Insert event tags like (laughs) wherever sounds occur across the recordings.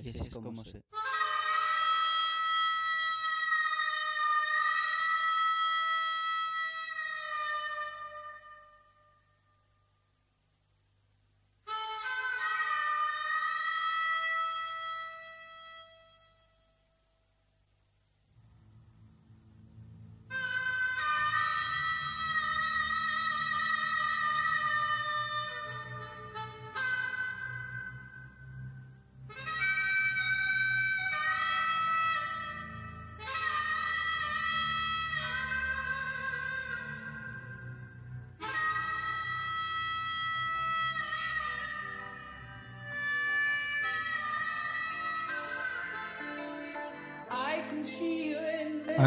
Y así es como se...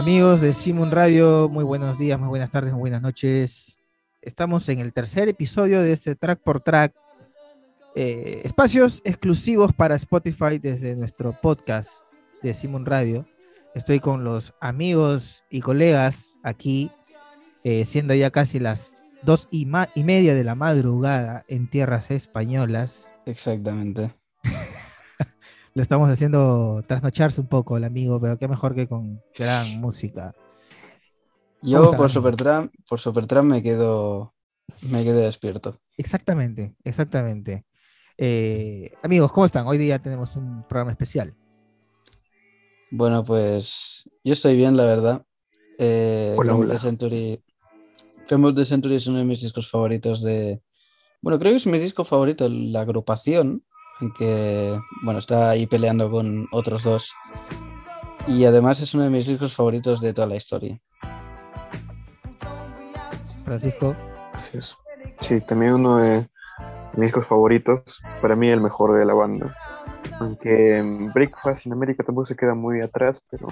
Amigos de Simon Radio, muy buenos días, muy buenas tardes, muy buenas noches. Estamos en el tercer episodio de este track por track. eh, espacios exclusivos para Spotify desde nuestro podcast de Simon Radio. Estoy con los amigos y colegas aquí, eh, siendo ya casi las dos y, media de la madrugada en tierras españolas. Exactamente. Lo estamos haciendo trasnocharse un poco el amigo, pero qué mejor que con gran música. ¿Cómo Yo por amigos? Supertram, por Supertram me quedo, me quedo despierto. Exactamente, exactamente. Eh, amigos, ¿cómo están? Hoy día tenemos un programa especial. Bueno, pues yo estoy bien, la verdad. Eh, Hola, hola. the Century, the Century es uno de mis discos favoritos de... Bueno, creo que es mi disco favorito, la agrupación, aunque, bueno, está ahí peleando con otros dos. Y además es uno de mis discos favoritos de toda la historia. Francisco, es. Sí, también uno de mis discos favoritos, para mí el mejor de la banda. Aunque Breakfast en América tampoco se queda muy atrás, pero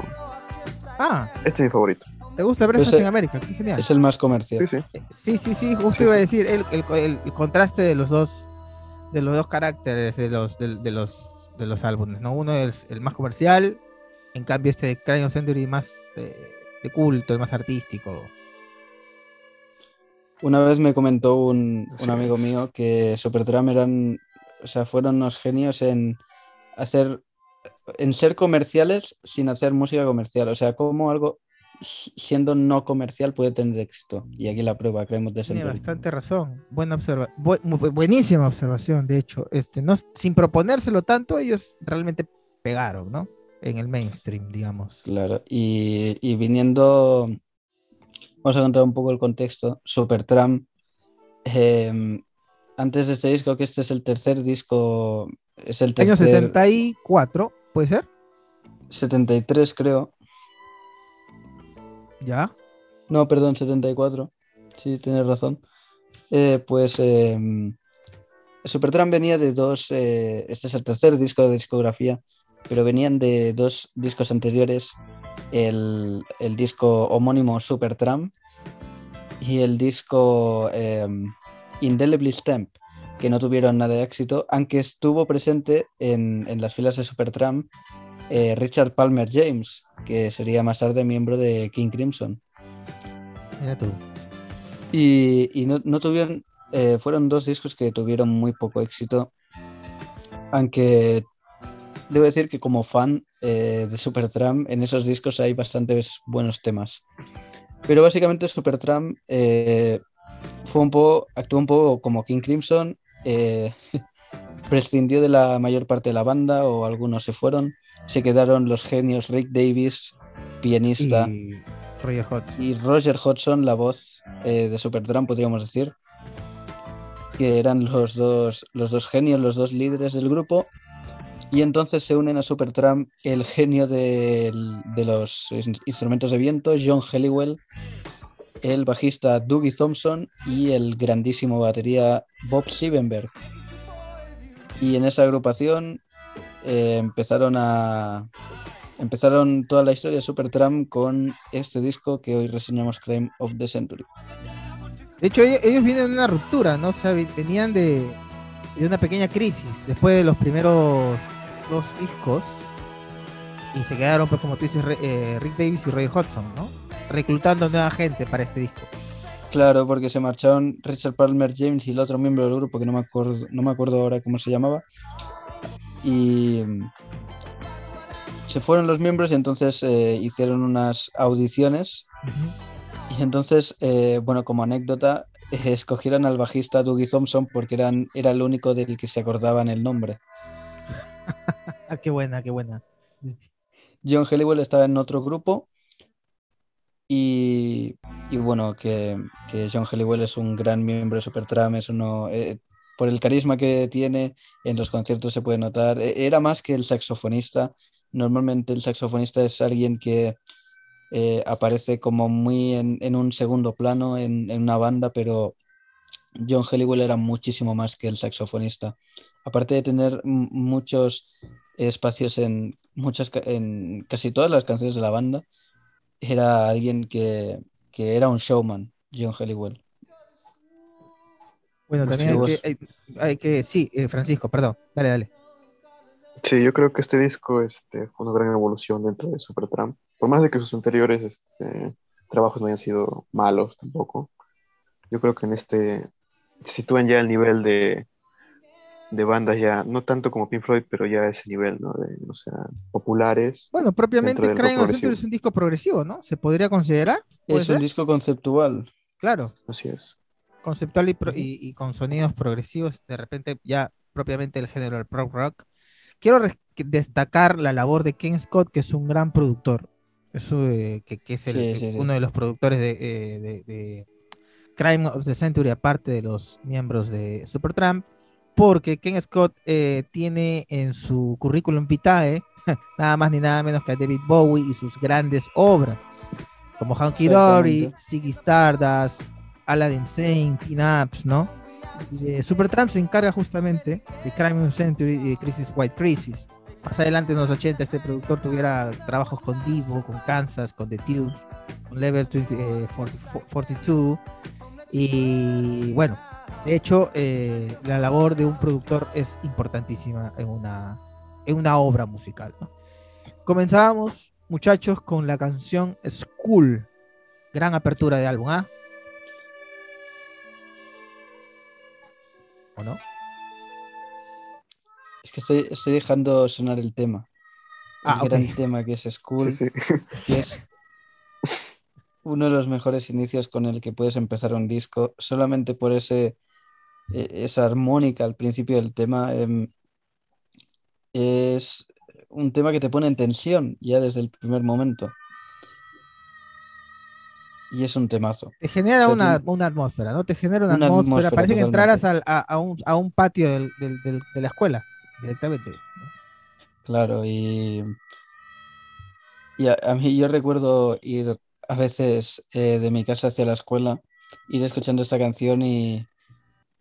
ah, este es mi favorito. ¿te gusta Breakfast Ese- en América? Qué genial. Es el más comercial. Sí, sí. Sí, sí, sí, justo iba a decir el, el- el- el contraste de los dos, de los dos caracteres de los, de, de los, de los álbumes, ¿no? Uno es el más comercial, en cambio este of Century más eh, de culto, el más artístico. Una vez me comentó un, un amigo mío que Supertram eran, o sea, fueron unos genios en hacer, en ser comerciales sin hacer música comercial. O sea, como algo siendo no comercial puede tener éxito. Y aquí la prueba, creemos de Tiene bastante razón. Buena observa bu- buenísima observación, de hecho. Este, no, sin proponérselo tanto, ellos realmente pegaron, ¿no? En el mainstream, digamos. Claro. Y, y viniendo, vamos a contar un poco el contexto. Supertram, em, antes de este disco, que este es el tercer disco, es el Año tercer, 74, ¿puede ser? 73 creo. Ya. No, perdón, 74. Sí, tienes razón. Eh, pues eh, Supertramp venía de dos. eh, este es el tercer disco de discografía, pero venían de dos discos anteriores: el, el disco homónimo Supertramp y el disco eh, Indelibly Stamp, que no tuvieron nada de éxito, aunque estuvo presente en, en las filas de Supertramp eh, Richard Palmer James, que sería más tarde miembro de King Crimson. Mira tú. Y, y no, no tuvieron, eh, fueron dos discos que tuvieron muy poco éxito, aunque debo decir que como fan eh, de Supertramp, en esos discos hay bastantes buenos temas. Pero básicamente Supertramp eh, fue un poco, actuó un poco como King Crimson, eh, prescindió de la mayor parte de la banda o algunos se fueron, se quedaron los genios Rick Davis, pianista, Y Roger Hodgson. y Roger Hodgson, la voz eh, de Supertramp, podríamos decir, que eran los dos, los dos genios, los dos líderes del grupo. Y entonces se unen a Supertramp el genio de los in- instrumentos de viento, John Helliwell, el bajista Dougie Thompson y el grandísimo batería Bob Siebenberg. Y en esa agrupación eh, empezaron a, Empezaron toda la historia de Supertramp con este disco que hoy reseñamos, Crime of the Century. De hecho, ellos, vienen de una ruptura, ¿no? O venían de, de una pequeña crisis después de los primeros dos discos. Y se quedaron, pues, como tú dices, eh, Rick Davis y Roy Hodgson, ¿no? Reclutando nueva gente para este disco. Claro, porque se marcharon Richard Palmer James y el otro miembro del grupo que no me acuerdo, no me acuerdo ahora cómo se llamaba. Y, se fueron los miembros y entonces eh, hicieron unas audiciones. Y entonces, eh, bueno, como anécdota, eh, (laughs) escogieron al bajista Dougie Thompson porque eran, era el único del que se acordaban el nombre. (laughs) qué buena, qué buena. John Helliwell estaba en otro grupo y, y bueno, que, que, John Helliwell es un gran miembro de Supertramp, es uno, eh, por el carisma que tiene en los conciertos se puede notar, e, era más que el saxofonista, normalmente el saxofonista es alguien que eh, aparece como muy en, en, un segundo plano en, en una banda, pero John Helliwell era muchísimo más que el saxofonista. Aparte de tener muchos espacios en muchas en casi todas las canciones de la banda, era alguien que, que era un showman, John Helliwell. Bueno, también hay que, hay, hay que, sí, eh, Francisco, perdón, dale, dale. Sí, yo creo que este disco este, fue una gran evolución dentro de Supertramp. Por más de que sus anteriores este, trabajos no hayan sido malos tampoco, yo creo que en este sitúan ya el nivel de, de bandas ya, no tanto como Pink Floyd, pero ya ese nivel, ¿no? De, o sea, populares. Bueno, propiamente Crime of Century es un disco progresivo, ¿no? ¿Se podría considerar? Es ser? un disco conceptual. Claro. Así es. Conceptual y, pro, y, y, con sonidos progresivos, de repente ya propiamente el género del prog rock. Quiero destacar la labor de Ken Scott, que es un gran productor. Eso, eh, que, que, es el, sí, sí, sí. uno de los productores de, eh, de, de, Crime of the Century, aparte de los miembros de Supertramp porque Ken Scott eh, tiene en su currículum vitae (laughs) nada más ni nada menos que a David Bowie y sus grandes obras, como Hunky Dory, Ziggy Stardust, Aladdin Sane, Pin-Ups, ¿no? Eh, Supertramp se encarga justamente de Crime of Century y de Crisis White Crisis. Más adelante en los 80 este productor tuviera trabajos con Divo, con Kansas, con The Tubes, con Level 20, eh, 40, 42 y bueno, de hecho, eh, la labor de un productor es importantísima en una, en una obra musical. ¿no? Comenzábamos, muchachos, con la canción School. Gran apertura de álbum, ¿ah? ¿O no? Es que estoy, estoy dejando sonar el tema. El Ah, ok. gran tema que es School, Sí, sí. que es uno de los mejores inicios con el que puedes empezar un disco, solamente por ese esa armónica al principio del tema. eh, es un tema que te pone en tensión ya desde el primer momento. Y es un temazo. Te genera O sea, una, una atmósfera, ¿no? Te genera una, Una atmósfera. atmósfera, Parece que entraras al- a, a un, a un patio del- del- del- de la escuela, directamente. Claro, y, y a, a mí yo recuerdo ir a veces eh, de mi casa hacia la escuela, ir escuchando esta canción y,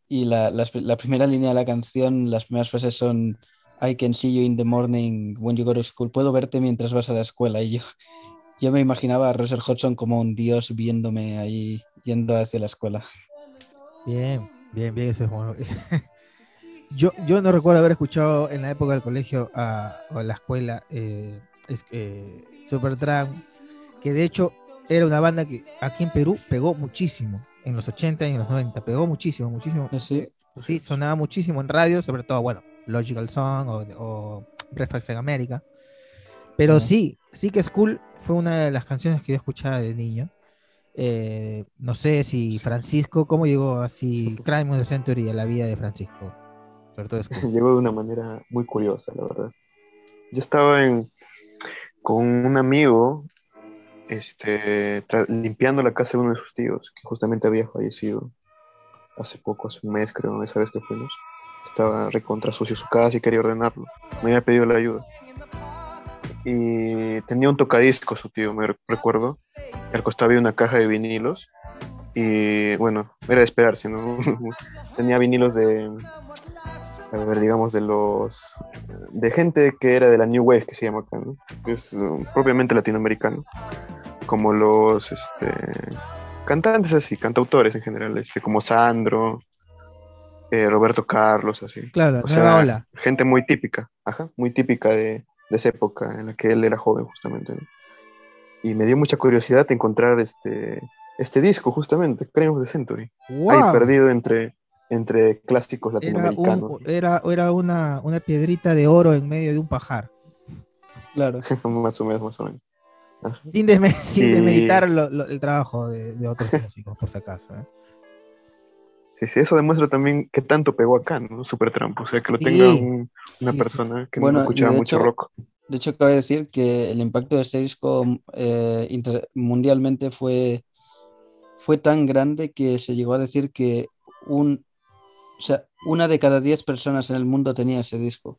y la, las- la primera línea de la canción, las primeras frases son I can see you in the morning when you go to school. Puedo verte mientras vas a la escuela. Y yo, yo me imaginaba a Russell Hodgson como un dios viéndome ahí yendo hacia la escuela. Bien, bien, bien, eso es bueno. (laughs) yo, yo no recuerdo haber escuchado en la época del colegio a, o la escuela eh, es, eh, Supertramp, que de hecho era una banda que aquí en Perú pegó muchísimo, en los 80 y en los 90, pegó muchísimo, muchísimo. Así, Sí, sonaba muchísimo en radio, sobre todo, bueno, Logical Song o, o Breakfast en América. Pero Ujú. sí, sí que School fue una de las canciones que yo escuchaba de niño. Eh, no sé si Francisco, ¿cómo llegó así Crime of the Century a la vida de Francisco? Sobre todo School. Llegó de una manera muy curiosa, la verdad. Yo estaba en, con un amigo este, limpiando la casa de uno de sus tíos, que justamente había fallecido hace poco, hace un mes creo, esa vez que fuimos. Estaba recontra sucio su casa y quería ordenarlo. Me había pedido la ayuda. Y tenía un tocadisco su tío, me re- recuerdo. Al costado había una caja de vinilos. Y bueno, era de esperarse, (laughs) tenía vinilos de, a ver, digamos, de los de gente que era de la New Wave, que se llama acá, ¿no? Que es uh, propiamente latinoamericano, como los este, cantantes así, cantautores en general, este, como Sandro, eh, Roberto Carlos, así. Claro, O sea, ola. gente muy típica, ajá, muy típica de, de esa época en la que él era joven, justamente. ¿no? Y me dio mucha curiosidad encontrar este, este disco, justamente, Crime of the Century, ahí ¡Wow! perdido entre, entre clásicos Era, latinoamericanos. un, era, era una, una piedrita de oro en medio de un pajar. Claro. (laughs) más o menos, más o menos. Sin, desme- (laughs) sin desmeritar lo- lo- el trabajo de, de otros músicos, por si acaso. ¿eh? Sí, sí, eso demuestra también que tanto pegó acá, ¿no? Supertramp, o sea, que lo Sí. tenga un- una Sí, sí. persona que Bueno, no escuchaba mucho hecho- rock. De hecho, cabe decir que el impacto de este disco eh, inter- mundialmente fue, fue tan grande que se llegó a decir que un, o sea, una de cada diez personas en el mundo tenía ese disco.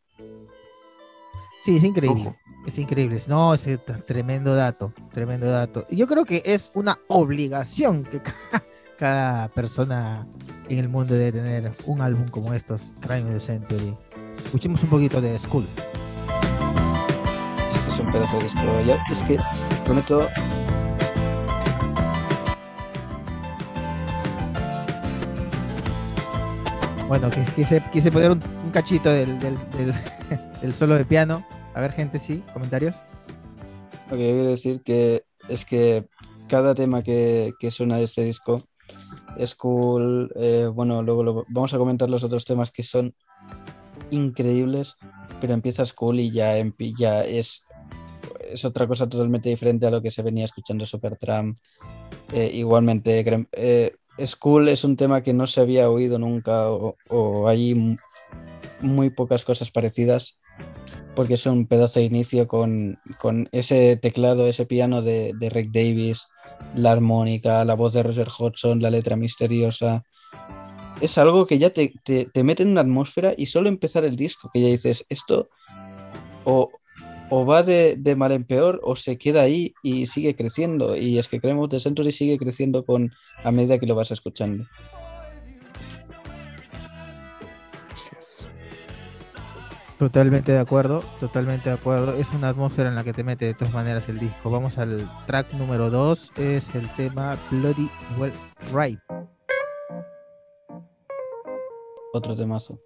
Sí, es increíble. Ojo. Es increíble. No, es tremendo dato. Tremendo dato. Y Yo creo que es una obligación que (laughs) ca- cada persona en el mundo debe tener un álbum como estos, Crime of the Century. Escuchemos un poquito de School. Este es un pedazo de disco. Es que prometo. Bueno, quise, quise poner un, cachito (laughs) del, solo de piano. A ver, gente, sí, comentarios. Lo que quiero decir que es que cada tema que, suena de este disco es cool. eh, bueno, luego lo- vamos a comentar los otros temas que son increíbles, pero empiezas cool y ya, ya es, otra cosa totalmente diferente a lo que se venía escuchando Supertramp. Eh, igualmente, eh, School es un tema que no se había oído nunca o, hay muy pocas cosas parecidas porque es un pedazo de inicio con, con ese teclado, ese piano de, de Rick Davis, la armónica, la voz de Roger Hodgson, la letra misteriosa. Es algo que ya te, te, te mete en una atmósfera y solo empezar el disco, que ya dices, esto o, o va de, de mal en peor o se queda ahí y sigue creciendo. Y es que creemos de Century sigue creciendo con, a medida que lo vas escuchando. Totalmente de acuerdo, totalmente de acuerdo. Es una atmósfera en la que te mete de todas maneras el disco. Vamos al track número 2, es el tema Bloody Well Right. Otro temazo.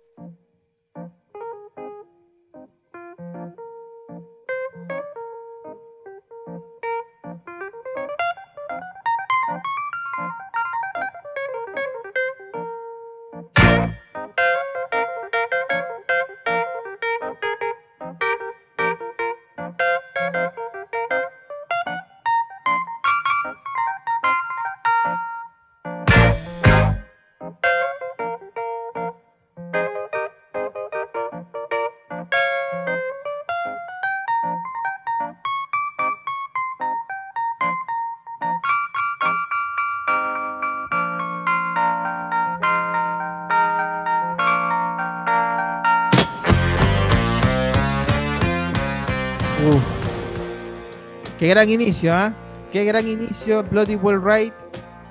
Qué gran inicio, ¿ah? Qué gran inicio, Bloody Well Right.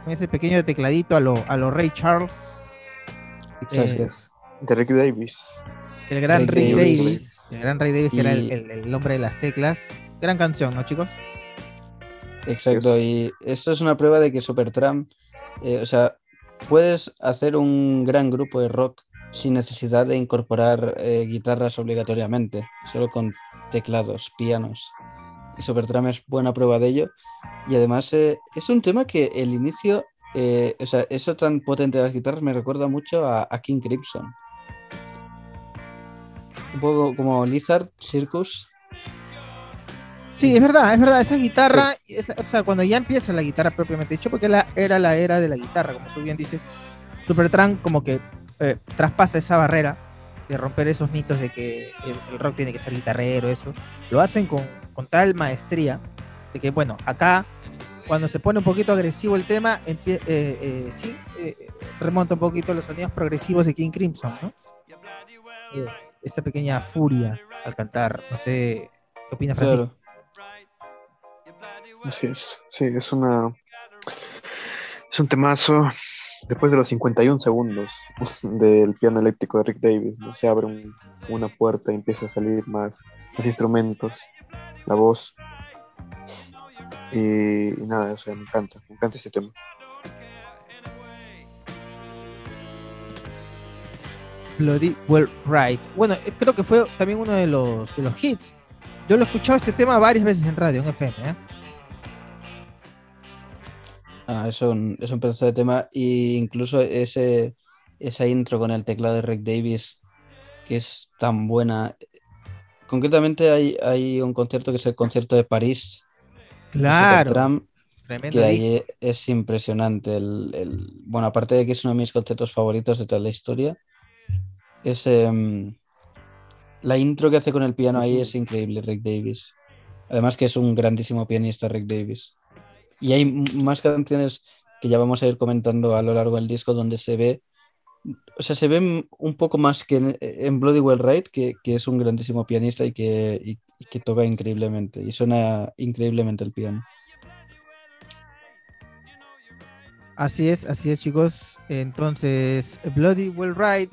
Con ese pequeño tecladito a lo, a lo Ray Charles. Eh, es. De Rick Davis. El gran Rick Ray Davis. Davis. El gran Ray Davis, que era el, el- el hombre de las teclas. Gran canción, ¿no, chicos? Exacto, y esto es una prueba de que Supertramp, eh, o sea, puedes hacer un gran grupo de rock sin necesidad de incorporar eh, guitarras obligatoriamente, solo con teclados, pianos. Y Supertramp es buena prueba de ello. Y además eh, es un tema que el inicio, eh, o sea, eso tan potente de las guitarras me recuerda mucho a, a King Crimson. Un poco como Lizard, Circus. Sí, es verdad, es verdad. Esa guitarra, esa- o sea, cuando ya empieza la guitarra propiamente dicho, porque la, era la era de la guitarra, como tú bien dices, Supertramp como que eh, traspasa esa barrera de romper esos mitos de que el, el rock tiene que ser guitarrero, eso. Lo hacen con, con tal maestría de que, bueno, acá, cuando se pone un poquito agresivo el tema, eh, eh, sí, eh, remonta un poquito los sonidos progresivos de King Crimson, ¿no? Esa pequeña furia al cantar, no sé, ¿qué opina Francisco? Es. Sí, es una. Es un temazo. Después de los 51 segundos (laughs) del piano eléctrico de Rick Davis, ¿no? se abre un- una puerta y empieza a salir más, más instrumentos, la voz. Y, y nada, o sea, me encanta, me encanta este tema. Bloody Well Right. Bueno, eh, creo que fue también uno de los, de los hits. Yo lo he escuchado este tema varias veces en radio, en FM. ¿eh? Ah, es un, es un pedazo de tema. Y incluso ese, esa intro con el teclado de Rick Davis, que es tan buena, concretamente hay, hay un concierto que es el concierto de París. de Claro, tremendo que ahí es impresionante. El, el- bueno, aparte de que es uno de mis conciertos favoritos de toda la historia, es em, la intro que hace con el piano ahí es increíble, Rick Davis. Además que es un grandísimo pianista, Rick Davis. Y hay más canciones que ya vamos a ir comentando a lo largo del disco donde se ve, o sea, se ve un poco más que en, Bloody Well Right, que, que es un grandísimo pianista y que, y que toca increíblemente. Y suena increíblemente el piano. Así es, así es, chicos. Entonces, Bloody Well Ride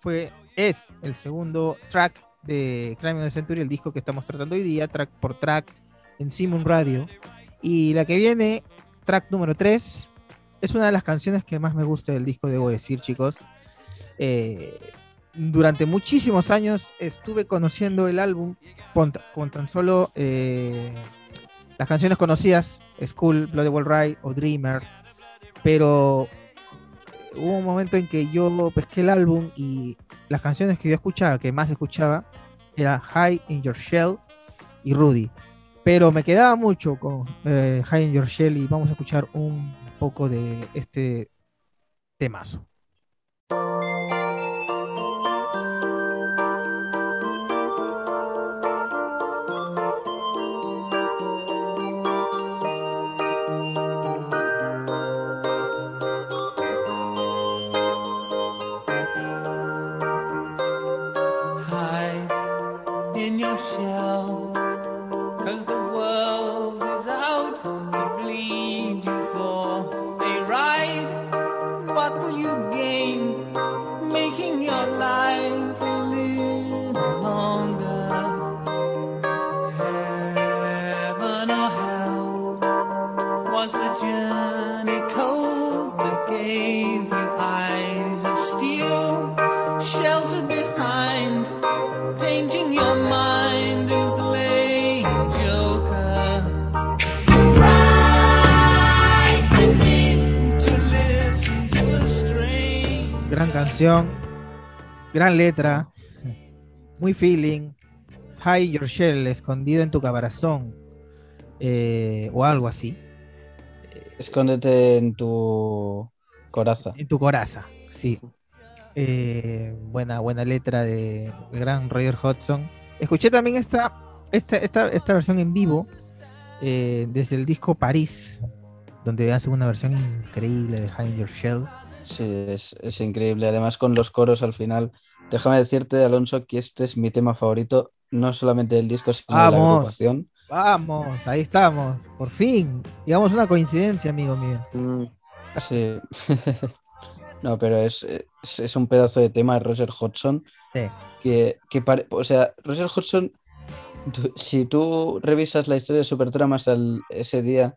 fue, es el segundo track de Crime of the Century, el disco que estamos tratando hoy día, track por track en Simon Radio. Y la que viene, track número 3, es una de las canciones que más me gusta del disco, debo decir, chicos. Eh, durante muchísimos años estuve conociendo el álbum con, tan solo eh, las canciones conocidas, School, Bloody Well Ride o Dreamer, pero hubo un momento en que yo pesqué el álbum y las canciones que yo escuchaba, que más escuchaba, era High in Your Shell y Rudy. Pero me quedaba mucho con eh, High in Your Shell y vamos a escuchar un poco de este temazo. Canción, gran letra, muy feeling. High Your Shell, escondido en tu caparazón, eh, o algo así. Escóndete en tu coraza. En tu coraza, sí. Eh, buena, buena letra de gran Roger Hodgson. Escuché también esta, esta, esta, esta versión en vivo eh, desde el disco París, donde hacen una versión increíble de High Your Shell. Sí, es, es increíble. Además, con los coros al final. Déjame decirte, Alonso, que este es mi tema favorito, no solamente del disco, sino de la Vamos. agrupación. Vamos, ahí estamos, por fin. Digamos una coincidencia, amigo mío. Mm, Sí. (laughs) No, pero es, es, es un pedazo de tema de Roger Hodgson Sí. que, que pare- o sea, Roger Hodgson, si tú revisas la historia de Supertramp hasta el- ese día,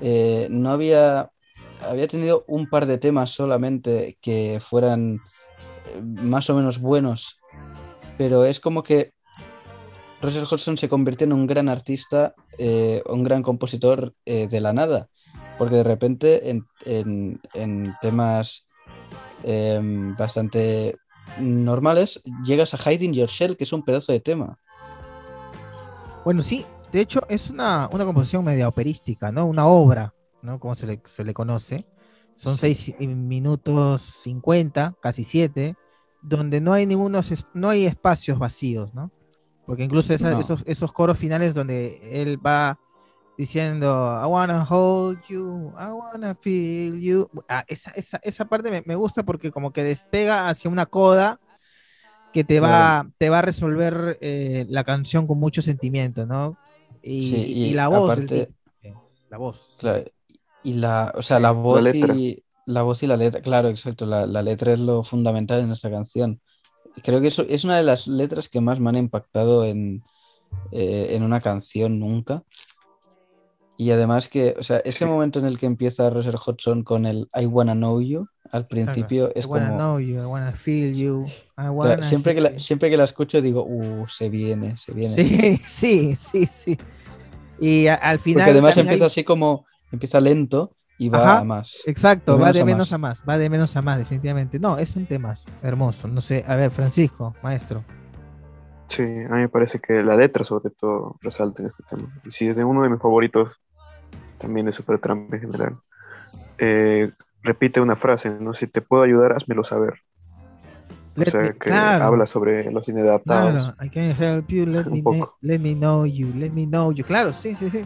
eh, no había, había tenido un par de temas solamente que fueran eh, más o menos buenos, pero es como que Roger Hodgson se convirtió en un gran artista, eh, un gran compositor eh, de la nada, porque de repente en, en- en temas em, bastante normales llegas a Hiding Your Shell, que es un pedazo de tema. Bueno, sí, de hecho es una, una composición media operística, ¿no? Una obra, ¿no? Como se le, se le conoce. Son seis i- minutos 50, casi siete, donde no hay ningunos, no hay espacios vacíos, ¿no? Porque incluso esa- No. esos, esos coros finales donde él va diciendo, I wanna hold you, I wanna feel you. Ah, esa, esa, esa parte me, me gusta porque como que despega hacia una coda que te va, te va a resolver eh, la canción con mucho sentimiento, ¿no? Y, Sí, y y la voz aparte- tipo, la voz. Claro, y la, o sea, la voz letra. y la voz y la letra, claro, exacto, la, la letra es lo fundamental en esta canción. Creo que eso es una de las letras que más me han impactado en, eh, en una canción nunca. Y además que, o sea, ese Sí. momento en el que empieza Roger Hodgson con el I Wanna Know You, al principio Exacto. es I wanna como... know you, I wanna feel you, I wanna siempre, que hear la, siempre que la escucho digo, uh, se viene, se viene. Sí, (laughs) sí, sí, sí. Y a- al final. Porque además empieza hay- así como, empieza lento y va Ajá. a más. Exacto, de va menos de a menos más. a más, va de menos a más, definitivamente. No, es un tema hermoso. No sé, a ver, Francisco, maestro. Sí, a mí me parece que la letra sobre todo resalta en este tema. Y sí, es de uno de mis favoritos también de Supertramp en general. Eh, repite una frase, ¿no? Si te puedo ayudar, házmelo saber. Let o sea, me- que claro, habla sobre los inadaptados. claro. I can help you, let (laughs) me, let me know you, let me know you. Claro, sí, sí, sí.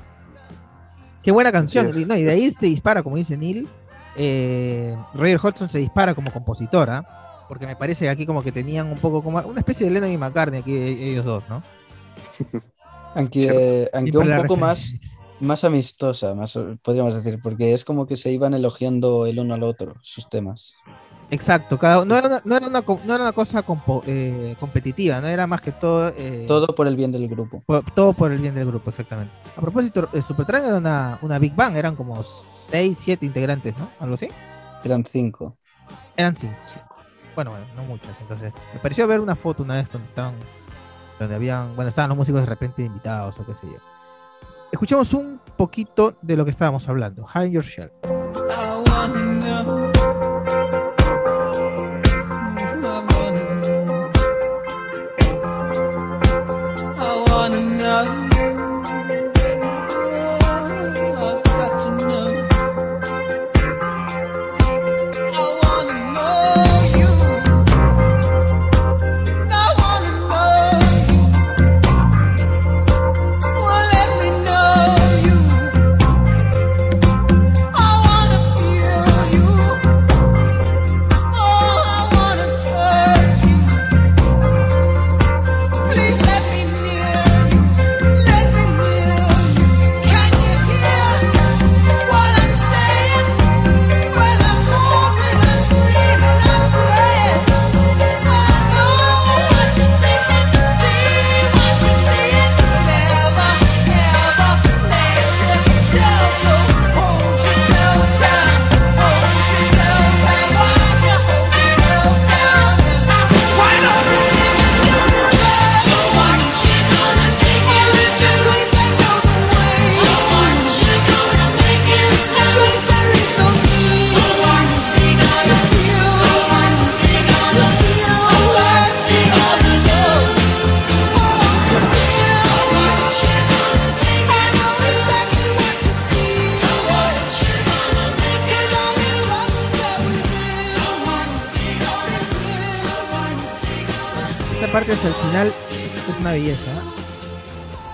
Qué buena canción. Y, no, y de ahí se dispara, como dice Neil. Eh, Roger Hodgson se dispara como compositora. Porque me parece que aquí como que tenían un poco como una especie de Lennon y McCartney aquí ellos dos, ¿no? (laughs) Aunque, un poco más, más amistosa, más, podríamos decir, porque es como que se iban elogiando el uno al otro sus temas. Exacto, cada, no, era una, no, era una, no era una cosa compo- eh, competitiva, no era más que todo, eh, Todo por el bien del grupo. por, todo por el bien del grupo, exactamente. A propósito, eh, Supertramp era una, una Big Bang, eran como 6, 7 integrantes, ¿no? Algo así. Eran cinco. Eran 5. Bueno, bueno, no muchos, entonces. Me pareció ver una foto una vez donde estaban, donde habían, bueno, estaban los músicos de repente invitados o qué sé yo. Escuchamos un poquito de lo que estábamos hablando. Hide Your Shell. I wanna know.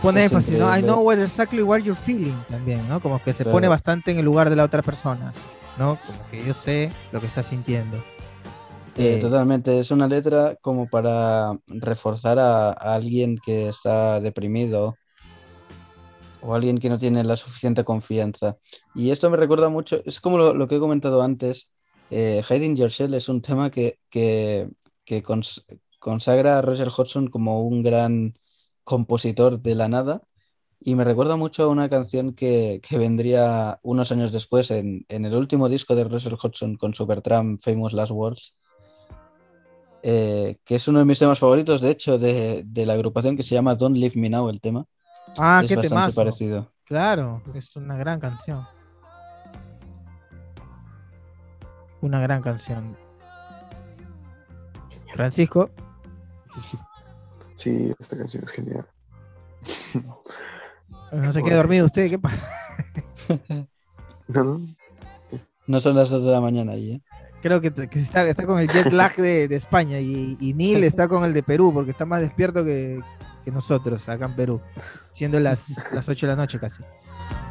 Pone Es énfasis, ¿no? I increíble. know what exactly what you're feeling también, ¿no? Como que se pone bastante en el lugar de la otra persona, ¿no? Como que yo sé lo que está sintiendo. Eh, Eh, totalmente, es una letra como para reforzar a, a alguien que está deprimido o alguien que no tiene la suficiente confianza. Y esto me recuerda mucho, es como lo, lo que he comentado antes, eh, Hiding Your Shell es un tema que, que, que cons- consagra a Roger Hodgson como un gran compositor de la nada. Y me recuerda mucho a una canción que, que vendría unos años después en, en el último disco de Roger Hodgson con Supertramp, Famous Last Words, eh, que es uno de mis temas favoritos, de hecho, de, de la agrupación que se llama Don't Leave Me Now, el tema. ah, es qué bastante temazo. parecido. Claro, es una gran canción. Una gran canción. Francisco, (laughs) Sí, esta canción es genial. (laughs) no se quede dormido usted, ¿qué pasa? No, no, No son las 2 de la mañana allí, ¿eh? Creo que, que está, está con el jet lag de, de España y, y Neil está con el de Perú porque está más despierto que, que nosotros acá en Perú, siendo las, las 8 de la noche casi.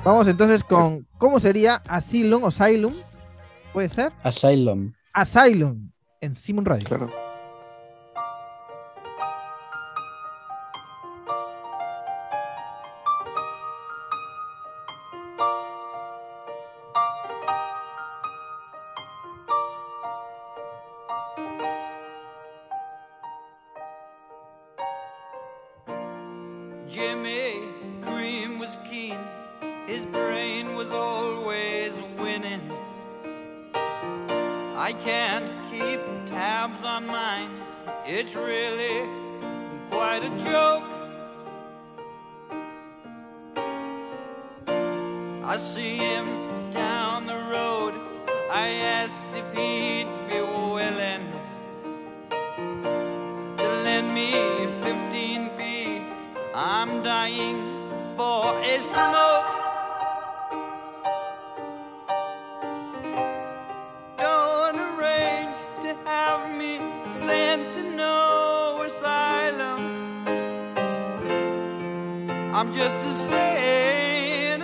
Vamos entonces con, ¿cómo sería Asylum o Asylum? ¿Puede ser? Asylum. Asylum en Simon Radio. claro.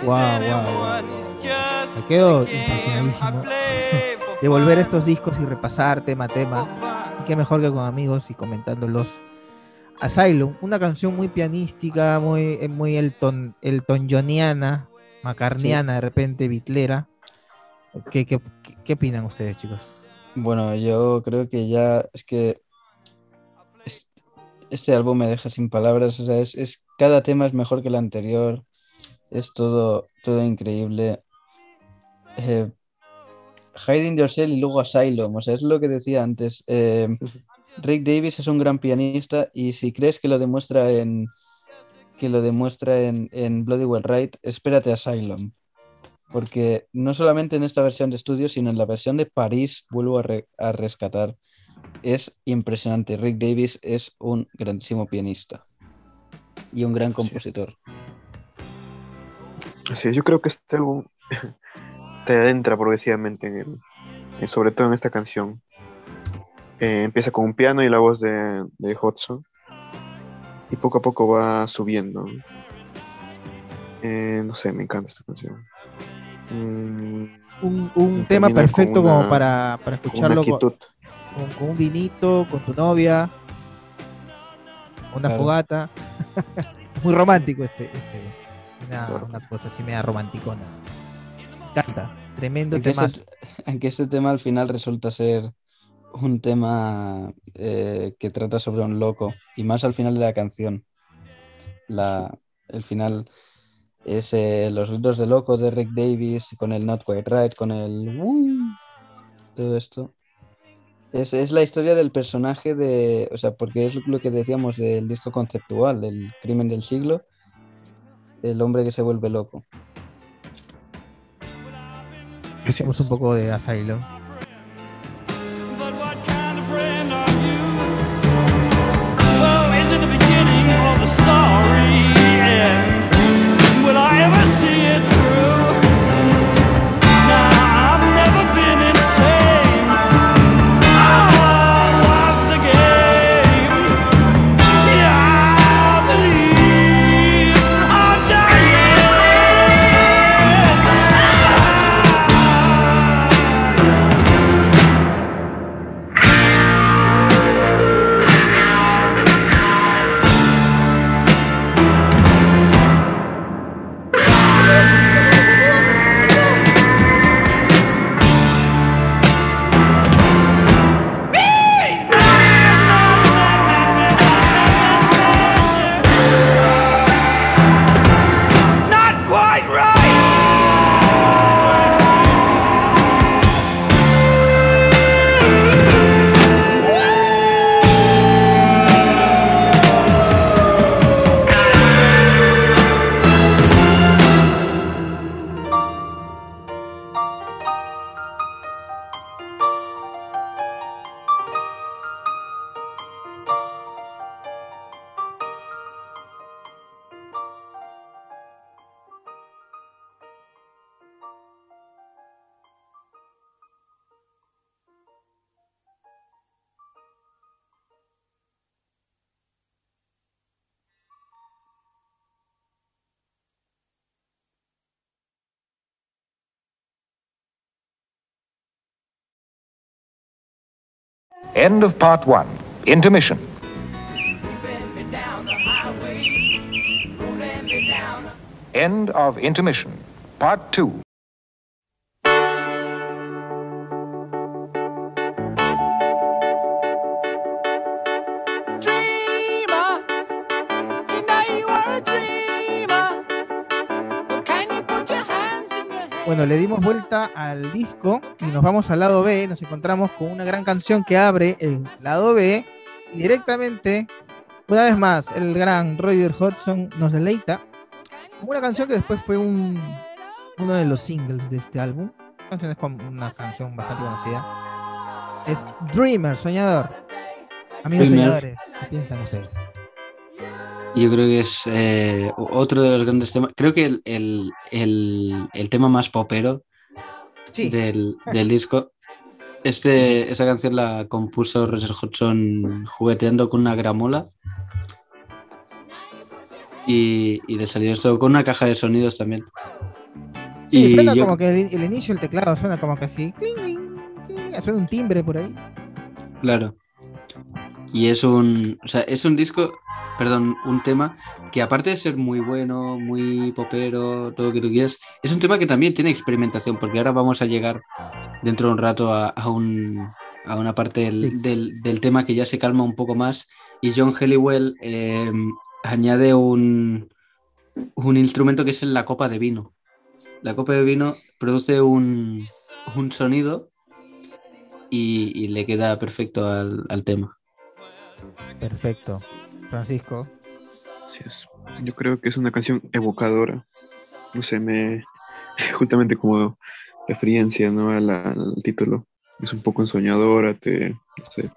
Wow, wow, Me quedo a impresionadísimo (laughs) de volver fun. estos discos y repasar tema a tema. Y qué mejor que con amigos y comentándolos. Asylum, una canción muy pianística, muy, eh, muy Elton, Johniana, macarniana, de repente, bitlera. ¿Qué, qué, qué- opinan ustedes, chicos? Bueno, yo creo que ya es que es- este álbum me deja sin palabras. O sea, es, es- cada tema es mejor que el anterior. Es todo, todo increíble. Eh, Hiding Yourself y luego Asylum. O sea, es lo que decía antes. Eh, (laughs) Rick Davis es un gran pianista y si crees que lo demuestra en que lo demuestra en, en Bloody Well Right, espérate a Asylum. Porque no solamente en esta versión de estudio, sino en la versión de París, vuelvo a, re- a rescatar. Es impresionante. Rick Davis es un grandísimo pianista y un gran compositor. Así es, yo creo que este álbum (laughs) te adentra progresivamente, en el- en- sobre todo en esta canción. Eh, empieza con un piano y la voz de, de Hudson, y poco a poco va subiendo. ¿no? Eh, no sé, me encanta esta canción. Mm, Un, tema perfecto como para, para escucharlo con, quietud. con- con un vinito, con tu novia, una Claro. fogata. (laughs) Muy romántico este, este una, una cosa así media romanticona. Me encanta, tremendo tema. este, aunque este tema al final resulta ser un tema eh, que trata sobre un loco, y más al final de la canción. La, el final es eh, los gritos de loco de Rick Davis, con el Not Quite Right, con el... "Woo", todo esto. Es, es la historia del personaje de... O sea, porque es lo que decíamos del disco conceptual, del crimen del siglo, el hombre que se vuelve loco. Escuchemos un poco de Asylum. End of part one. Intermission. End of intermission. Part two. Bueno, le dimos vuelta al disco y nos vamos al lado B. Nos encontramos con una gran canción que abre el lado B. directamente, una vez más, el gran Roger Hodgson nos deleita con una canción que después fue un, uno de los singles de este álbum. La canción es con una canción bastante conocida. Es Dreamer, Soñador. Amigos Dreamer. soñadores, ¿qué piensan ustedes? Yo creo que es eh, otro de los grandes temas. Creo que el, el- el- el tema más popero Sí, del, (laughs) del disco. Este, esa canción la compuso Roger Hodgson jugueteando con una gramola. Y, y le salió esto con una caja de sonidos también. sí, y suena yo- como que el, el inicio del teclado suena como que así. cling, cling, cling, suena un timbre por ahí. Claro. Y es un, o sea, es un disco, perdón, un tema que aparte de ser muy bueno, muy popero, todo lo que tú quieras, es un tema que también tiene experimentación, porque ahora vamos a llegar dentro de un rato a, a un- a una parte del, Sí. del- del tema que ya se calma un poco más y John Helliwell eh, añade un, un instrumento que es la copa de vino. La copa de vino produce un, un sonido y, y le queda perfecto al, al tema. Perfecto. Francisco. Así es. Yo creo que es una canción evocadora. No sé, me. (laughs) Justamente como referencia ¿no? al título. Es un poco ensoñadora, te. No sé.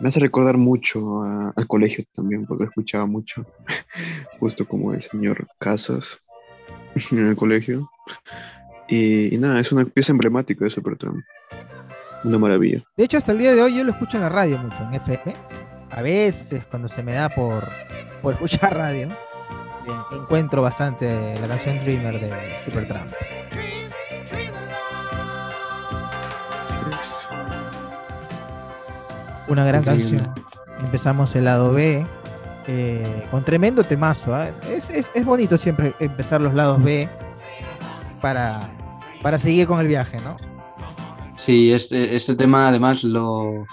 Me hace recordar mucho a- al colegio también, porque lo escuchaba mucho. (laughs) Justo como el señor Casas (laughs) en el colegio. Y, y nada, es una pieza emblemática de Supertramp. Una maravilla. De hecho, hasta el día de hoy yo lo escucho en la radio mucho, en FM. A veces, cuando se me da por, por escuchar radio, encuentro bastante la canción Dreamer de Supertramp. Una gran Increíble. canción. Empezamos el lado B eh, con tremendo temazo. ¿ah? Es, es- es bonito siempre empezar los lados B para, para seguir con el viaje, ¿no? Sí, este, este tema además lo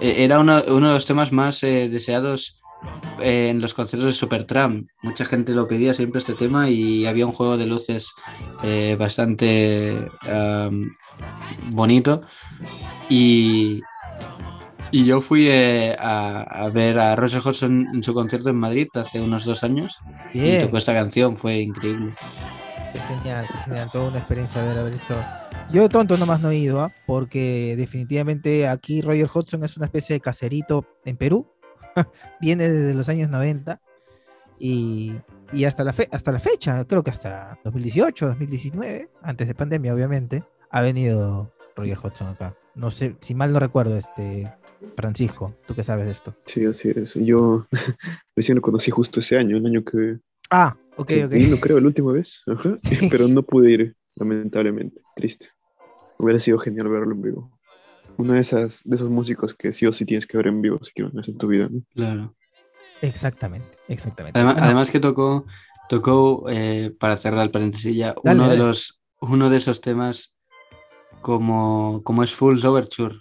eh, era uno, uno de los temas más eh, deseados eh, en los conciertos de Supertramp. Mucha gente lo pedía siempre este tema y había un juego de luces eh, bastante am, bonito. Y, y yo fui eh, a, a ver a Roger Hodgson en su concierto en Madrid hace unos dos años y Bien, tocó esta canción, fue increíble. qué genial, qué genial, toda una experiencia ver haber visto. Yo tonto nomás no he ido, ¿ah? porque definitivamente aquí Roger Hodgson es una especie de caserito en Perú. (laughs) Viene desde los años 90 y, y hasta, la fe- hasta la fecha, creo que hasta 2018, 2019, antes de pandemia obviamente, ha venido Roger Hodgson acá. No sé, si mal no recuerdo, este Francisco, tú qué sabes de esto. Sí, así es. Yo (laughs) recién lo conocí justo ese año, el año que, Ah, ok, ok. vino, creo, la última vez. Ajá. (laughs) Sí. Pero no pude ir, lamentablemente. Triste. Hubiera sido genial verlo en vivo. Uno de, esas, de esos músicos que sí o sí tienes que ver en vivo si quieres vez en tu vida. ¿no? Claro. Exactamente, exactamente. Además, además que tocó, tocó eh, para cerrar el paréntesis ya, Dale, uno de los, uno de esos temas como, como es Fool's Overture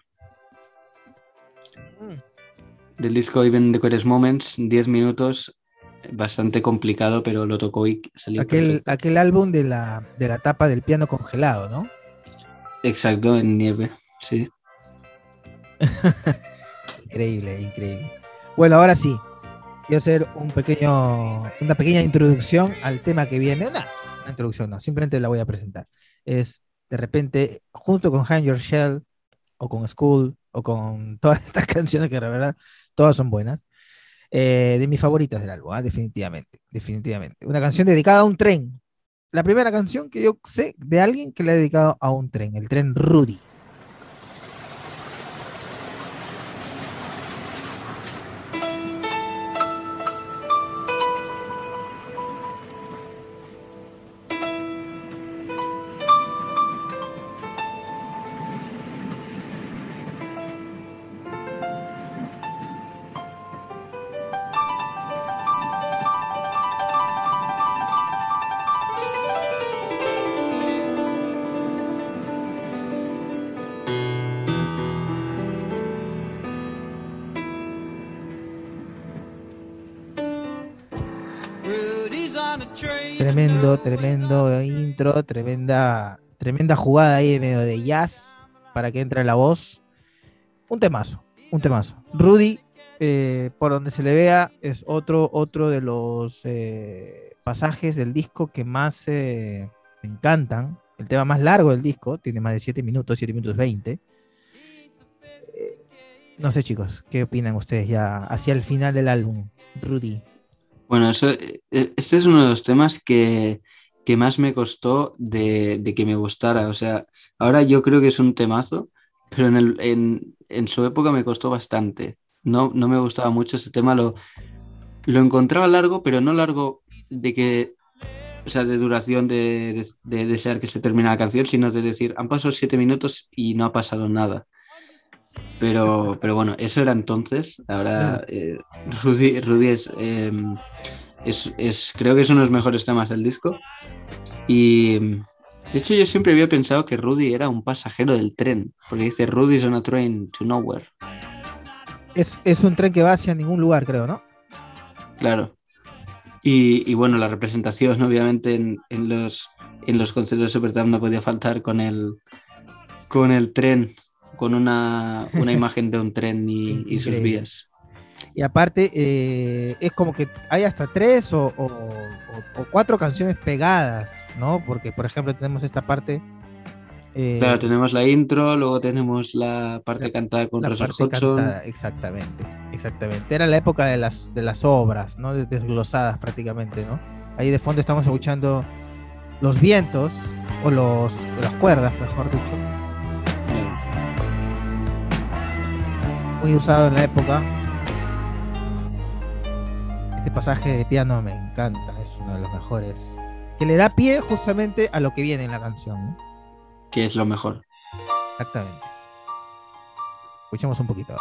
mm, del disco Even the Quietest Moments, 10 minutos, bastante complicado, pero lo tocó y salió aquel, perfecto. aquel álbum de la, de la tapa del piano congelado, ¿no? Exacto, en nieve, sí. (laughs) Increíble, increíble. Bueno, ahora sí. Quiero hacer un pequeño, una pequeña introducción al tema que viene. Una, una introducción, no, simplemente la voy a presentar. Es de repente, junto con Hang Your Shell, o con School, o con todas (laughs) estas canciones que la verdad, todas son buenas. Eh, de mis favoritas del álbum, ¿ah? definitivamente, definitivamente. Una canción dedicada a un tren. La primera canción que yo sé de alguien que le ha dedicado a un tren, el tren Rudy. Tremendo, tremendo intro, tremenda, tremenda jugada ahí en medio de jazz para que entre la voz. Un temazo, un temazo. Rudy, eh, por donde se le vea, es otro, otro de los eh, pasajes del disco que más eh, me encantan. El tema más largo del disco, tiene más de 7 minutos, 7 minutos 20. Eh, no sé, chicos, ¿qué opinan ustedes ya hacia el final del álbum? Rudy. Bueno, eso, eh, este es uno de los temas que, que más me costó de, de que me gustara. O sea, ahora yo creo que es un temazo, pero en, el- en, en su época me costó bastante. No, no me gustaba mucho ese tema, lo, lo encontraba largo, pero no largo de que, o sea, de duración de, de, de desear que se termine la canción, sino de decir, han pasado siete minutos y no ha pasado nada. Pero, pero bueno, eso era entonces. Ahora eh, Rudy, Rudy es, eh, es, es- creo que es uno de los mejores temas del disco. Y de hecho yo siempre había pensado que Rudy era un pasajero del tren, porque dice Rudy's on a train to nowhere. Es, es un tren que va hacia ningún lugar, creo, ¿no? Claro. Y, y bueno, la representación, obviamente, en, en los, en los conciertos de Supertramp no podía faltar con el, con el tren, con una, una (laughs) imagen de un tren y, y sus vías. Y aparte, eh, es como que hay hasta tres o, o- o- o cuatro canciones pegadas, ¿no? Porque, por ejemplo, tenemos esta parte. eh, Claro, tenemos la intro, luego tenemos la parte La- cantada con Hudson. cantada, exactamente, exactamente. Era la época de las, de las obras, ¿no? Des- Desglosadas prácticamente, ¿no? Ahí de fondo estamos escuchando los vientos, o los, las cuerdas, mejor dicho, muy usado en la época. Este pasaje de piano me encanta, es uno de los mejores. Que le da pie justamente a lo que viene en la canción, ¿no? que es lo mejor. Exactamente. Escuchemos un poquito.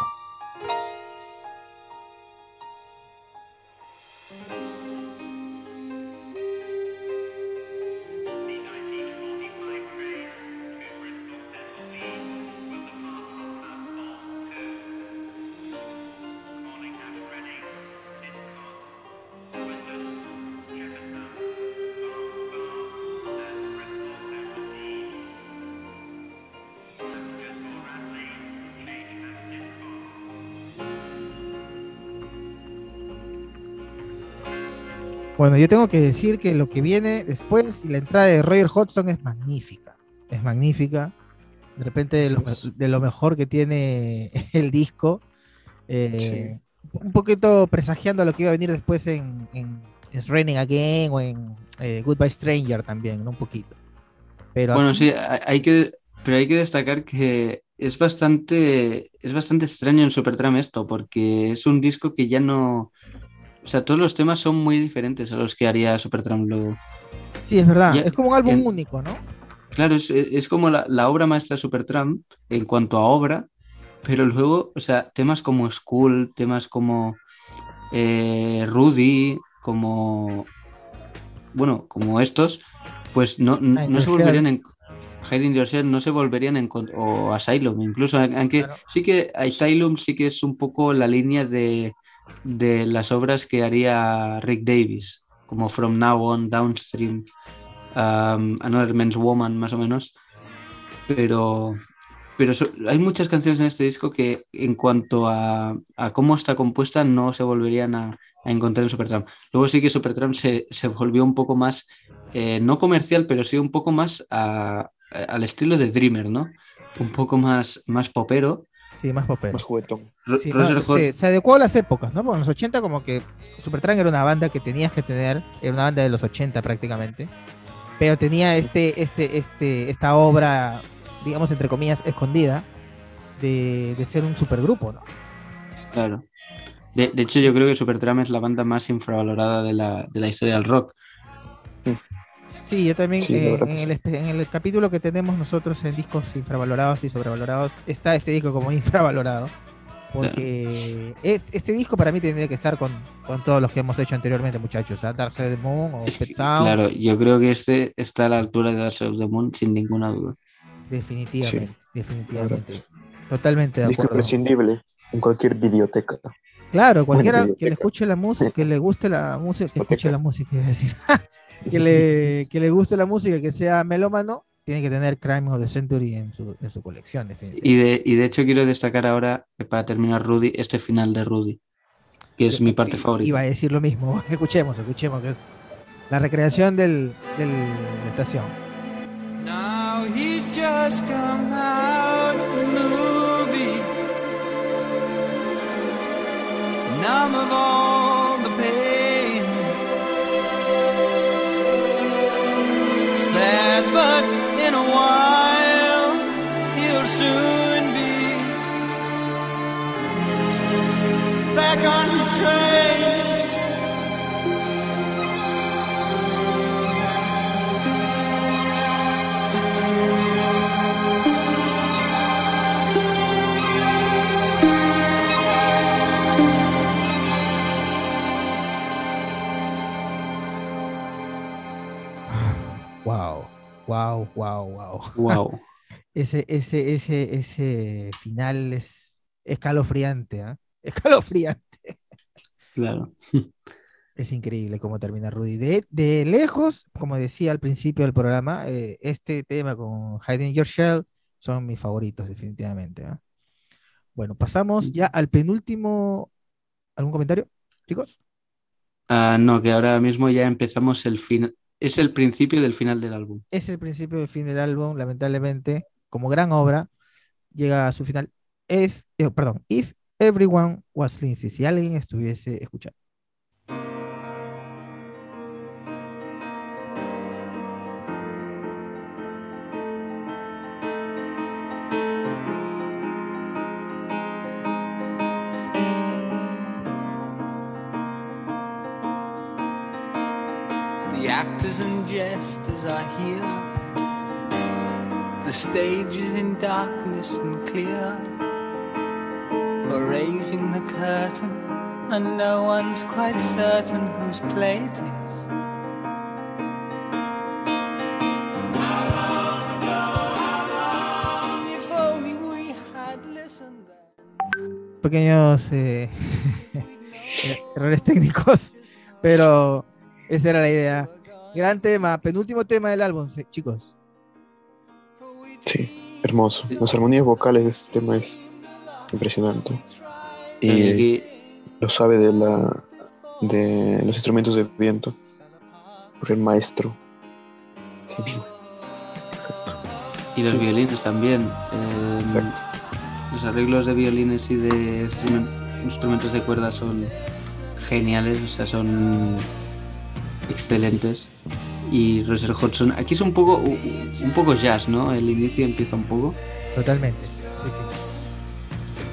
Bueno, yo tengo que decir que lo que viene después y la entrada de Roger Hodgson es magnífica. Es magnífica. De repente de lo, de lo mejor que tiene (laughs) el disco. Eh, Un poquito presagiando lo que iba a venir después en, en It's Raining Again o en eh, Goodbye Stranger también, ¿no? Un poquito. Pero Bueno, aquí- sí, hay que, pero hay que destacar que es bastante, es bastante extraño en Supertramp esto, porque es un disco que ya no, o sea, todos los temas son muy diferentes a los que haría Supertramp luego. sí, es verdad. ya- es como un álbum en- único, ¿no? Claro, es, es como la, la obra maestra de Supertramp en cuanto a obra, pero luego, o sea, temas como School, temas como eh, Rudy, como, bueno, como estos, pues no, no, se volverían en... Hiding Yourself no se volverían en... o Asylum, incluso, aunque Claro. sí que Asylum sí que es un poco la línea de, de las obras que haría Rick Davis, como From Now On, Downstream, um, Another Man's Woman, más o menos. Pero, pero hay muchas canciones en este disco que en cuanto a, a cómo está compuesta no se volverían a, a encontrar en Supertramp. Luego sí que Supertramp se, se volvió un poco más, eh, no comercial, pero sí un poco más a- al estilo de Dreamer, ¿no? Un poco más, más popero. Sí, más popero. Más juguetón. Sí, no, se adecuó a las épocas, ¿no? Porque en los 80 como que Supertramp era una banda que tenías que tener, era una banda de los 80 prácticamente, pero tenía este, este, este, esta obra, digamos entre comillas, escondida de, de ser un supergrupo, ¿no? Claro. De, de hecho, yo creo que Supertramp es la banda más infravalorada de la, de la historia del rock. Sí, yo también Sí, eh, en, el, en el capítulo que tenemos nosotros en discos infravalorados y sobrevalorados, está este disco como (laughs) infravalorado. Porque es- este disco para mí tendría que estar con, con todos los que hemos hecho anteriormente, muchachos. ¿ah? Dark Side of the Moon o Es Pet Sounds. claro, yo creo que este está a la altura de Dark Side of the Moon sin ninguna duda. Definitivamente, definitivamente. Totalmente de Disco acuerdo. imprescindible en cualquier videoteca. Claro, cualquiera que le escuche la música, que le guste la música, que escuche la música, a decir. (laughs) que, le, que le guste la música, que sea melómano, tiene que tener Crime of the Century en su, en su colección. Y de, y de hecho quiero destacar ahora, eh, para terminar Rudy, este final de Rudy, que es mi parte favorita. Iba a decir lo mismo. (laughs) Escuchemos, escuchemos, que es la recreación del, del- de la estación. Now he's just come out of the movie. Numb Wow, wow, wow, wow. Ese, ese, ese, ese final es escalofriante, ¿ah? (laughs) Escalofriante. Claro. Es increíble cómo termina Rudy. De, de lejos, como decía al principio del programa, eh, este tema con Hiding Your Shell son mis favoritos, definitivamente. ¿ah? Bueno, pasamos ya al penúltimo. ¿Algún comentario, chicos? Ah, no, que ahora mismo ya empezamos el final. Es el principio del final del álbum. Es el principio del fin del álbum, lamentablemente, como gran obra, llega a su final. If, eh, perdón, If Everyone Was Lindsay, si alguien estuviese escuchando. Actors and jesters are here. The stage is in darkness and clear. For raising the curtain, and no one's quite certain whose play it is. Pequeños eh, (laughs) errores técnicos, pero esa era la idea. Gran tema, penúltimo tema del álbum, sí, chicos. Sí, hermoso. Las armonías vocales de este tema es impresionante. Y lo sabe de la de los instrumentos de viento. Por el maestro. Exacto. y los Sí. violines también. eh, los arreglos de violines y de instrumen- instrumentos de cuerda son geniales, o sea, son excelentes. Y Roger Hodgson, aquí es un poco un poco jazz, ¿no? El inicio empieza un poco Totalmente. Sí,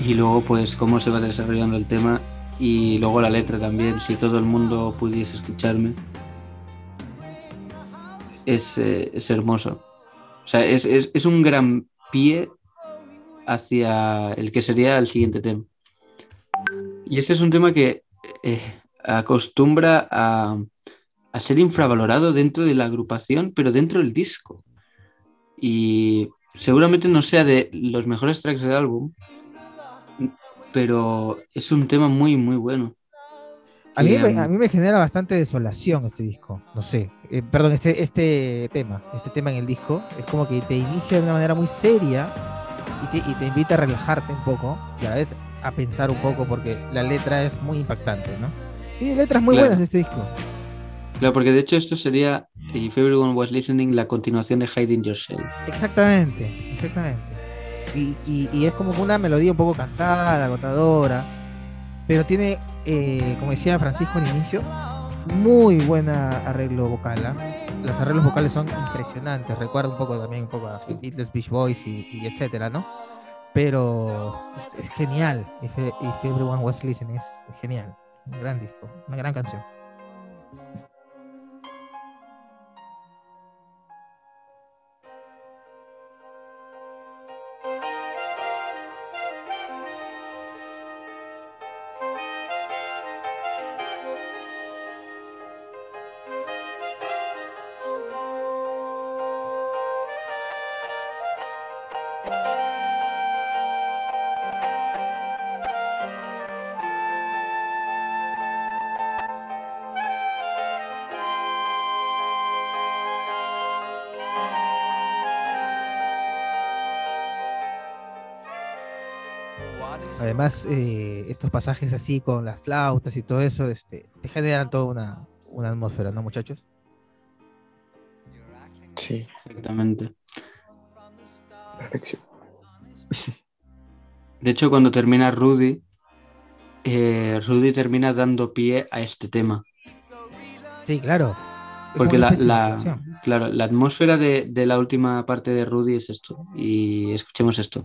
sí. y luego pues cómo se va desarrollando el tema y luego la letra también, si todo el mundo pudiese escucharme. Es, eh, es hermoso. O sea, es, es- es un gran pie hacia el que sería el siguiente tema. Y este es un tema que eh, acostumbra a, a ser infravalorado dentro de la agrupación, pero dentro del disco. Y seguramente no sea de los mejores tracks del álbum, pero es un tema muy, muy bueno. A mí, Que, me, a mí me genera bastante desolación este disco, no sé, eh, perdón, este, este tema, este tema en el disco, es como que te inicia de una manera muy seria y te, y te invita a relajarte un poco y a la vez a pensar un poco porque la letra es muy impactante, ¿no? Tiene letras muy Claro. buenas este disco. Claro, porque de hecho esto sería, If Everyone Was Listening, la continuación de Hiding Yourself. Exactamente, exactamente. Y, y- y es como una melodía un poco cansada, agotadora, pero tiene, eh, como decía Francisco al inicio, muy buena arreglo vocal. ¿ah? Los arreglos vocales son impresionantes. Recuerda un poco también un poco a Beatles, Beach Boys y, y etcétera, ¿no? Pero es, genial. If, If Everyone Was Listening es genial. Un gran disco, una gran canción. Además, eh, estos pasajes así con las flautas y todo eso, este, te generan toda una, una atmósfera, ¿no, muchachos? Sí, Exactamente. perfección. De hecho, cuando termina Rudy, eh, Rudy termina dando pie a este tema. Sí, claro. Porque la, la- claro, la atmósfera de, de la última parte de Rudy es esto. Y escuchemos esto.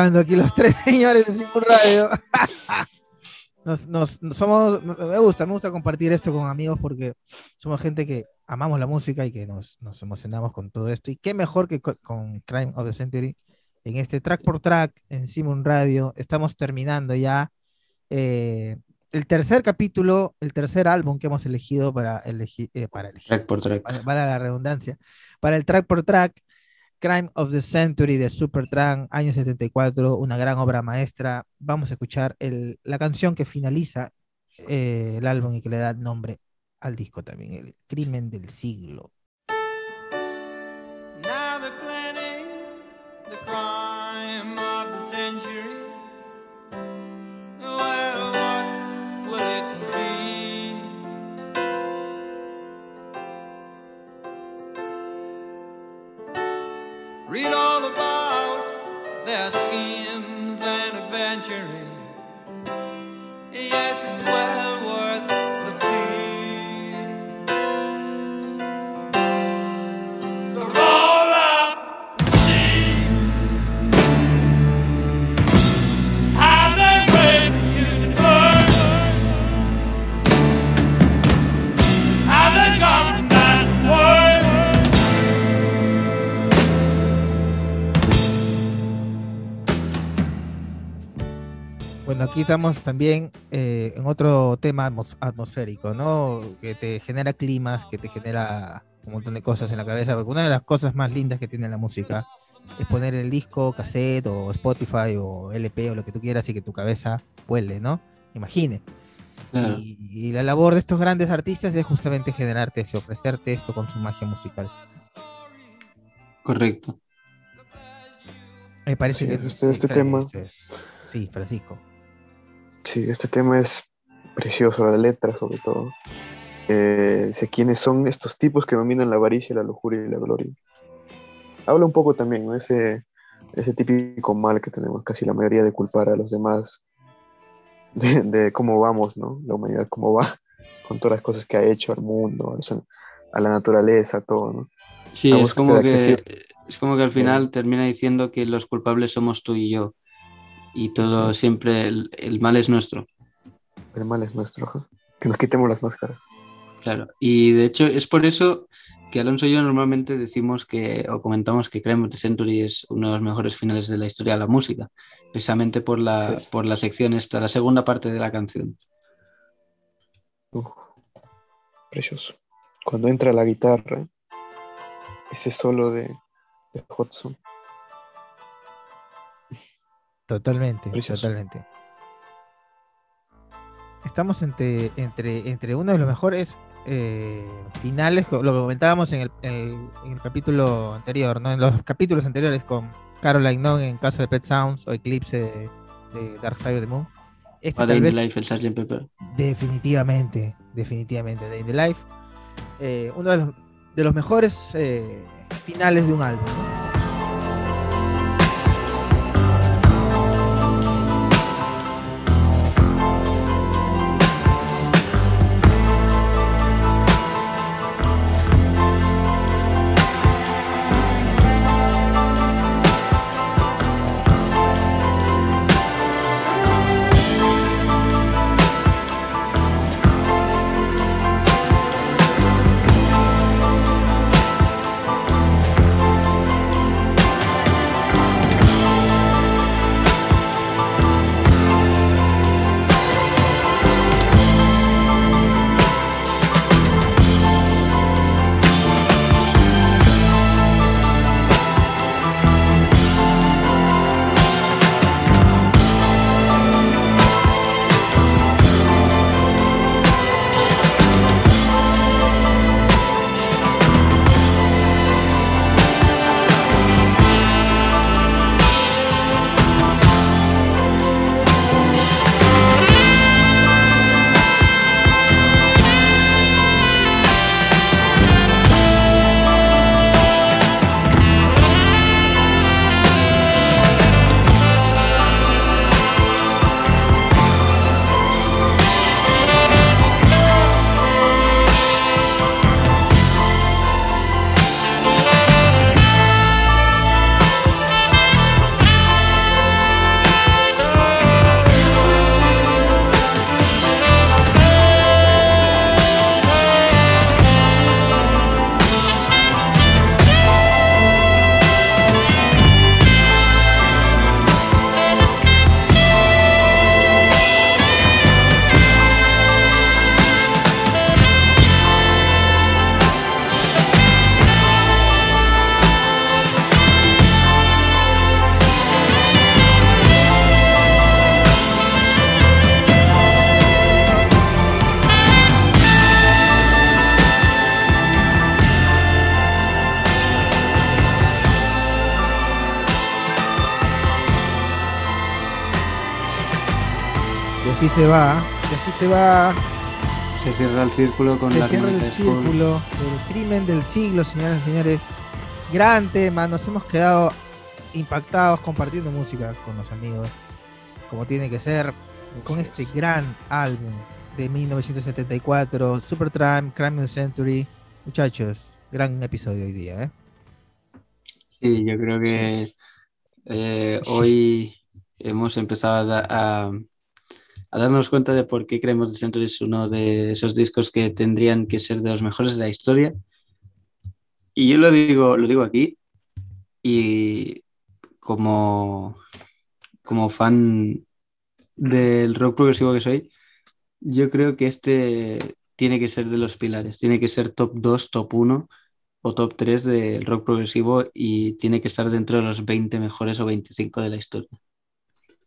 Llorando aquí los tres (laughs) señores de Simul Radio. (laughs) Nos, nos- nos somos, me gusta, me gusta compartir esto con amigos porque somos gente que amamos la música y que nos, nos emocionamos con todo esto. Y qué mejor que co- con Crime of the Century en este track por track en Simon Radio. Estamos terminando ya eh, el tercer capítulo, el tercer álbum que hemos elegido para elegir, eh, para elegir, Track por track. vale, vale la redundancia, para el track por track, Crime of the Century de Supertramp, año 74, una gran obra maestra. Vamos a escuchar el- la canción que finaliza eh, el álbum y que le da nombre al disco también, El Crimen del Siglo. Aquí estamos también eh, en otro tema atmos- atmosférico, ¿no? Que te genera climas, que te genera un montón de cosas en la cabeza, porque una de las cosas más lindas que tiene la música es poner el disco, cassette o Spotify o LP o lo que tú quieras y que tu cabeza vuele, ¿no? Imagine. Claro. Y, y la labor de estos grandes artistas es justamente generarte eso, ofrecerte esto con su magia musical. Correcto. Me parece Sí, que este- este tema- es- Sí, Francisco. Sí, este tema es precioso, la letra sobre todo. Eh, dice quiénes son estos tipos que dominan la avaricia, la lujuria y la gloria. Habla un poco también, ¿no? Ese, ese típico mal que tenemos casi la mayoría de culpar a los demás de, de cómo vamos, ¿no? La humanidad, cómo va (laughs) con todas las cosas que ha hecho al mundo, a la naturaleza, a todo, ¿no? Sí, es como que es como que al final termina diciendo que los culpables somos tú y yo. Y todo siempre el, el mal es nuestro. El mal es nuestro, que nos quitemos las máscaras. Claro. Y de hecho es por eso que Alonso y yo normalmente decimos que, o comentamos que of the Century es uno de los mejores finales de la historia de la música, precisamente por la, Sí. por la sección esta, la segunda parte de la canción. Uf, precioso. Cuando entra la guitarra, ese solo de, de Hudson. Totalmente, Precioso. totalmente. Estamos entre, entre, entre uno de los mejores eh, finales, lo comentábamos en el, en el- en el capítulo anterior, ¿no? En los capítulos anteriores con Caroline Nunn en caso de Pet Sounds o Eclipse de, de Dark Side of the Moon. Este O Day tal in the vez Life, el Sgt. Pepper. definitivamente, definitivamente, Day in the Life. eh, uno de los, de los mejores eh, finales de un álbum. ¿no? Se va, y así se va, Se cierra el círculo con se la cierra el círculo del crimen del siglo, señoras y señores. Gran tema, nos hemos quedado impactados compartiendo música con los amigos, como tiene que ser, con este gran álbum de 1974, Supertramp, Crime of the Century. Muchachos, gran episodio hoy día, ¿eh? Sí, yo creo que eh, hoy hemos empezado a, a- a darnos cuenta de por qué creemos que Century es uno de esos discos que tendrían que ser de los mejores de la historia. Y yo lo digo, lo digo aquí y como, como fan del rock progresivo que soy, yo creo que este tiene que ser de los pilares, tiene que ser top 2, top 1 o top 3 del rock progresivo y tiene que estar dentro de los 20 mejores o 25 de la historia.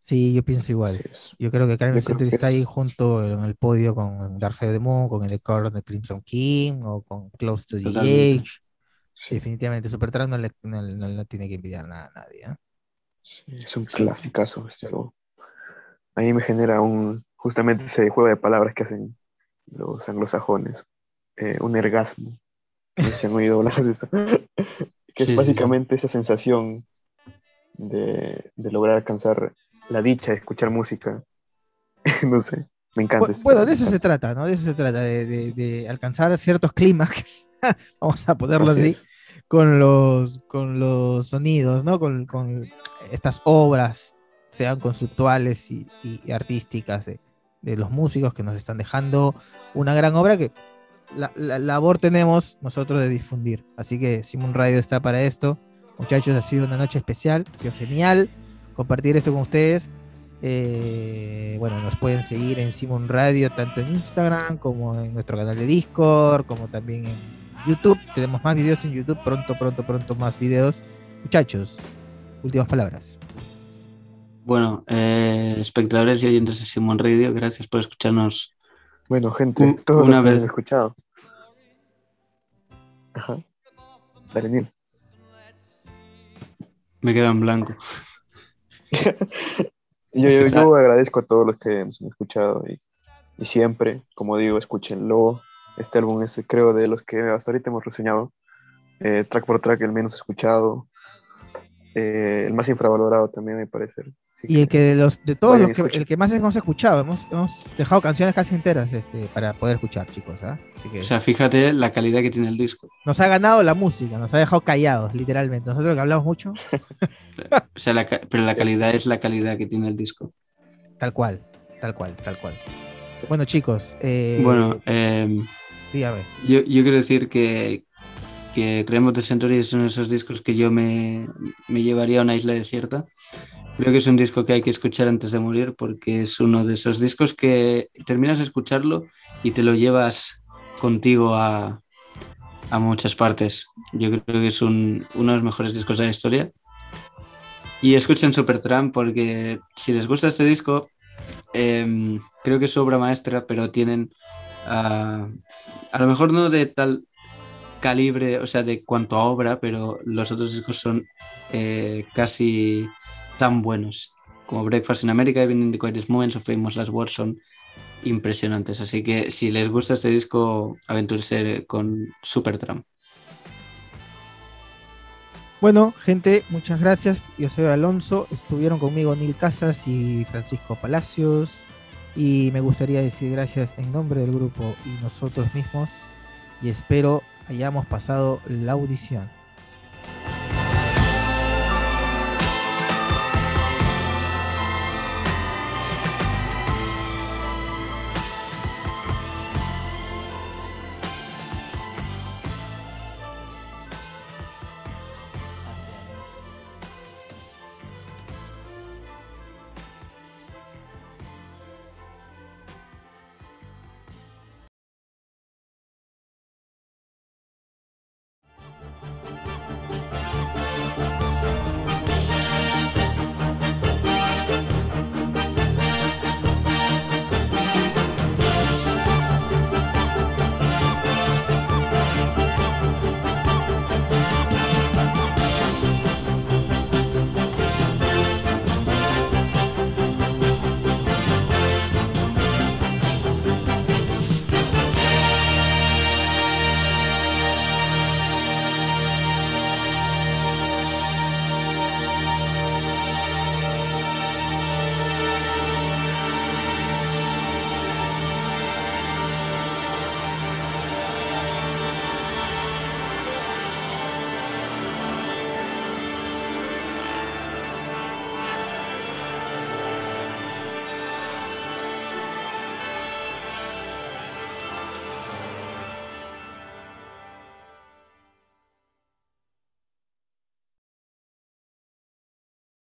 Sí, yo pienso igual. Yo creo que creo Century está ahí junto en el podio con Dark Side of the Moon, con el Corn de Crimson King o con Close to the. Edge. Definitivamente, Supertramp no le, no, no le tiene que envidiar nada a nadie. ¿eh? Es un clasicazo este álbum. A mí me genera un, justamente ese juego de palabras que hacen los anglosajones. eh, un ergasmo. No sé si han oído hablar de eso. (laughs) que Sí, es sí, básicamente esa sensación de, de lograr alcanzar la dicha de escuchar música. (laughs) no sé, me encanta. Bu- Bueno, álbum, de eso se trata, ¿no? De eso se trata, de, de- de alcanzar ciertos clímax, (laughs) vamos a ponerlo Así con los, con los sonidos, ¿no? Con, con estas obras, sean conceptuales y, y- artísticas de, de los músicos que nos están dejando una gran obra que la, la labor tenemos nosotros de difundir. Así que Simon Radio está para esto. Muchachos, ha sido una noche especial, ha sido genial compartir esto con ustedes. Eh, bueno, nos pueden seguir en Simon Radio, tanto en Instagram como en nuestro canal de Discord, como también en YouTube. Tenemos más videos en YouTube, pronto, pronto, pronto más videos. Muchachos, últimas palabras. Bueno, eh, espectadores y oyentes de Simon Radio, gracias por escucharnos. Bueno, gente, Un- todos una vez- han escuchado. Ajá. Dale. Me quedo en blanco. (laughs) Yo, yo, yo agradezco a todos los que nos han escuchado y, y siempre, como digo, escúchenlo. Este álbum es, creo, de los que hasta ahorita hemos reseñado. eh, track por track, el menos escuchado. eh, el más infravalorado también, me parece. Así Y el que de los de todos los que, el que más hemos escuchado, hemos, hemos dejado canciones casi enteras este, para poder escuchar, chicos. ¿ah? Así que O sea, fíjate la calidad que tiene el disco. nos ha ganado la música, nos ha dejado callados, literalmente. Nosotros que hablamos mucho, O sea, la pero la calidad es la calidad que tiene el disco. tal cual, tal cual, tal cual. Bueno, chicos, eh, Bueno, eh, dígame. yo, yo quiero decir que, que Creemos de Century es uno de esos discos que yo me, me llevaría a una isla desierta. Creo que es un disco que hay que escuchar antes de morir porque es uno de esos discos que terminas de escucharlo y te lo llevas contigo a, a muchas partes. Yo creo que es un- uno de los mejores discos de la historia. Y escuchen Supertramp porque si les gusta este disco, em, creo que es obra maestra, pero tienen ah, a lo mejor no de tal calibre, o sea, de cuanto a obra, pero los otros discos son eh, casi tan buenos como Breakfast in America, Even in the Quietest Moments o Famous Last Words son impresionantes. Así que si les gusta este disco, aventúrese con Supertramp. Bueno, gente, muchas gracias. Yo soy Alonso. Estuvieron conmigo Neil Casas y Francisco Palacios. Y me gustaría decir gracias en nombre del grupo y nosotros mismos. Y espero hayamos pasado la audición.